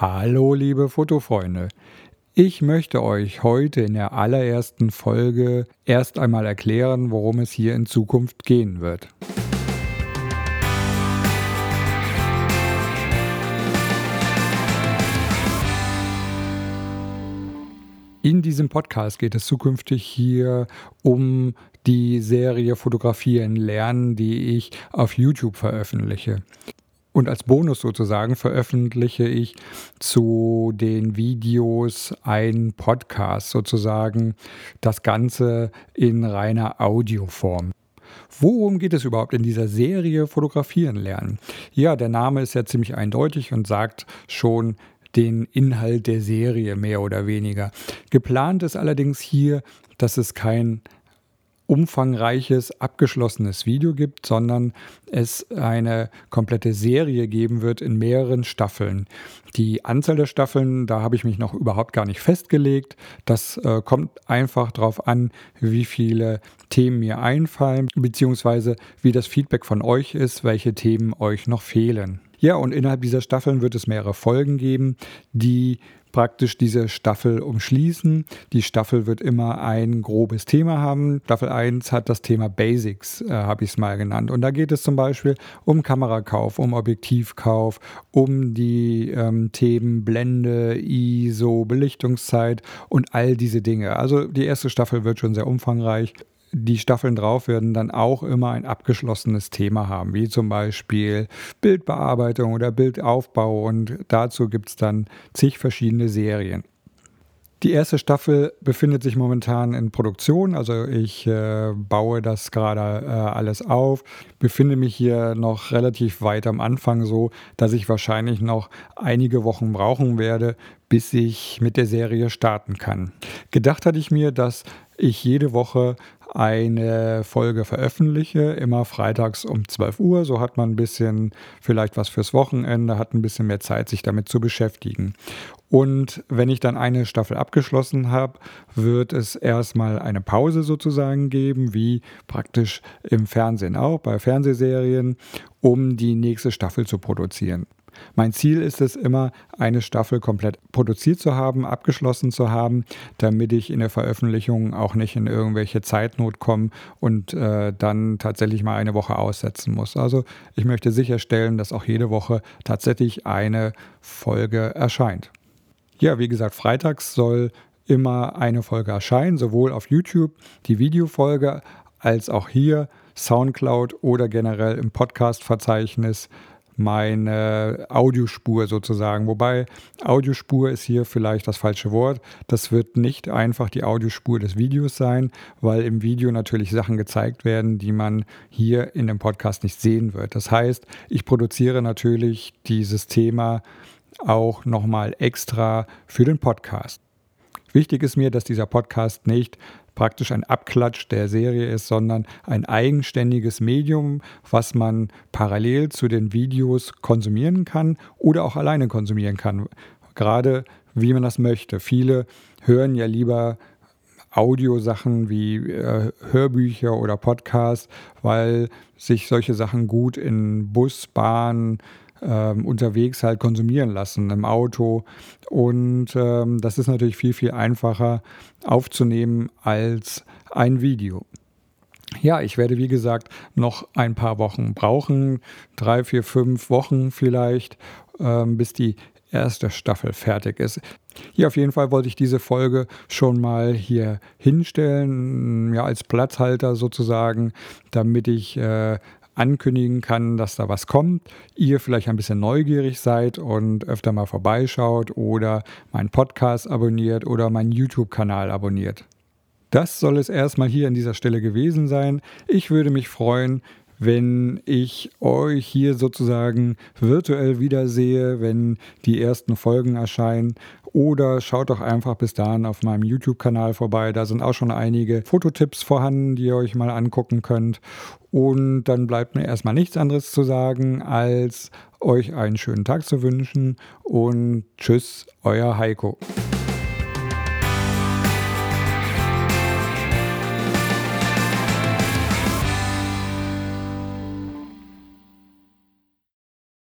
Hallo liebe Fotofreunde. Ich möchte euch heute in der allerersten Folge erst einmal erklären, worum es hier in Zukunft gehen wird. In diesem Podcast geht es zukünftig hier um die Serie Fotografieren lernen, die ich auf YouTube veröffentliche. Und als Bonus sozusagen veröffentliche ich zu den Videos ein Podcast, sozusagen das Ganze in reiner Audioform. Worum geht es überhaupt in dieser Serie Fotografieren lernen? Ja, der Name ist ja ziemlich eindeutig und sagt schon den Inhalt der Serie mehr oder weniger. Geplant ist allerdings hier, dass es kein umfangreiches, abgeschlossenes Video gibt, sondern es eine komplette Serie geben wird in mehreren Staffeln. Die Anzahl der Staffeln, da habe ich mich noch überhaupt gar nicht festgelegt. Das äh, kommt einfach darauf an, wie viele Themen mir einfallen, beziehungsweise wie das Feedback von euch ist, welche Themen euch noch fehlen. Ja, und innerhalb dieser Staffeln wird es mehrere Folgen geben, die praktisch diese Staffel umschließen. Die Staffel wird immer ein grobes Thema haben. Staffel 1 hat das Thema Basics, äh, habe ich es mal genannt. Und da geht es zum Beispiel um Kamerakauf, um Objektivkauf, um die ähm, Themen Blende, ISO, Belichtungszeit und all diese Dinge. Also die erste Staffel wird schon sehr umfangreich die Staffeln drauf werden dann auch immer ein abgeschlossenes Thema haben, wie zum Beispiel Bildbearbeitung oder Bildaufbau und dazu gibt es dann zig verschiedene Serien. Die erste Staffel befindet sich momentan in Produktion, also ich äh, baue das gerade äh, alles auf, befinde mich hier noch relativ weit am Anfang so, dass ich wahrscheinlich noch einige Wochen brauchen werde, bis ich mit der Serie starten kann. Gedacht hatte ich mir, dass ich jede Woche eine Folge veröffentliche, immer freitags um 12 Uhr. So hat man ein bisschen vielleicht was fürs Wochenende, hat ein bisschen mehr Zeit, sich damit zu beschäftigen. Und wenn ich dann eine Staffel abgeschlossen habe, wird es erstmal eine Pause sozusagen geben, wie praktisch im Fernsehen auch, bei Fernsehserien, um die nächste Staffel zu produzieren. Mein Ziel ist es immer, eine Staffel komplett produziert zu haben, abgeschlossen zu haben, damit ich in der Veröffentlichung auch nicht in irgendwelche Zeitnot komme und äh, dann tatsächlich mal eine Woche aussetzen muss. Also ich möchte sicherstellen, dass auch jede Woche tatsächlich eine Folge erscheint. Ja, wie gesagt, freitags soll immer eine Folge erscheinen, sowohl auf YouTube die Videofolge als auch hier SoundCloud oder generell im Podcast-Verzeichnis meine Audiospur sozusagen. Wobei Audiospur ist hier vielleicht das falsche Wort. Das wird nicht einfach die Audiospur des Videos sein, weil im Video natürlich Sachen gezeigt werden, die man hier in dem Podcast nicht sehen wird. Das heißt, ich produziere natürlich dieses Thema auch nochmal extra für den Podcast. Wichtig ist mir, dass dieser Podcast nicht praktisch ein Abklatsch der Serie ist, sondern ein eigenständiges Medium, was man parallel zu den Videos konsumieren kann oder auch alleine konsumieren kann. Gerade wie man das möchte. Viele hören ja lieber Audiosachen wie äh, Hörbücher oder Podcasts, weil sich solche Sachen gut in Bus, Bahn, ähm, unterwegs halt konsumieren lassen im Auto. Und ähm, das ist natürlich viel, viel einfacher aufzunehmen als ein Video. Ja, ich werde wie gesagt noch ein paar Wochen brauchen, drei, vier, fünf Wochen vielleicht, ähm, bis die erste Staffel fertig ist. Hier auf jeden Fall wollte ich diese Folge schon mal hier hinstellen, ja, als Platzhalter sozusagen, damit ich äh, ankündigen kann, dass da was kommt, ihr vielleicht ein bisschen neugierig seid und öfter mal vorbeischaut oder meinen Podcast abonniert oder meinen YouTube-Kanal abonniert. Das soll es erstmal hier an dieser Stelle gewesen sein. Ich würde mich freuen, wenn ich euch hier sozusagen virtuell wiedersehe, wenn die ersten Folgen erscheinen. Oder schaut doch einfach bis dahin auf meinem YouTube-Kanal vorbei. Da sind auch schon einige Fototipps vorhanden, die ihr euch mal angucken könnt. Und dann bleibt mir erstmal nichts anderes zu sagen, als euch einen schönen Tag zu wünschen. Und tschüss, euer Heiko.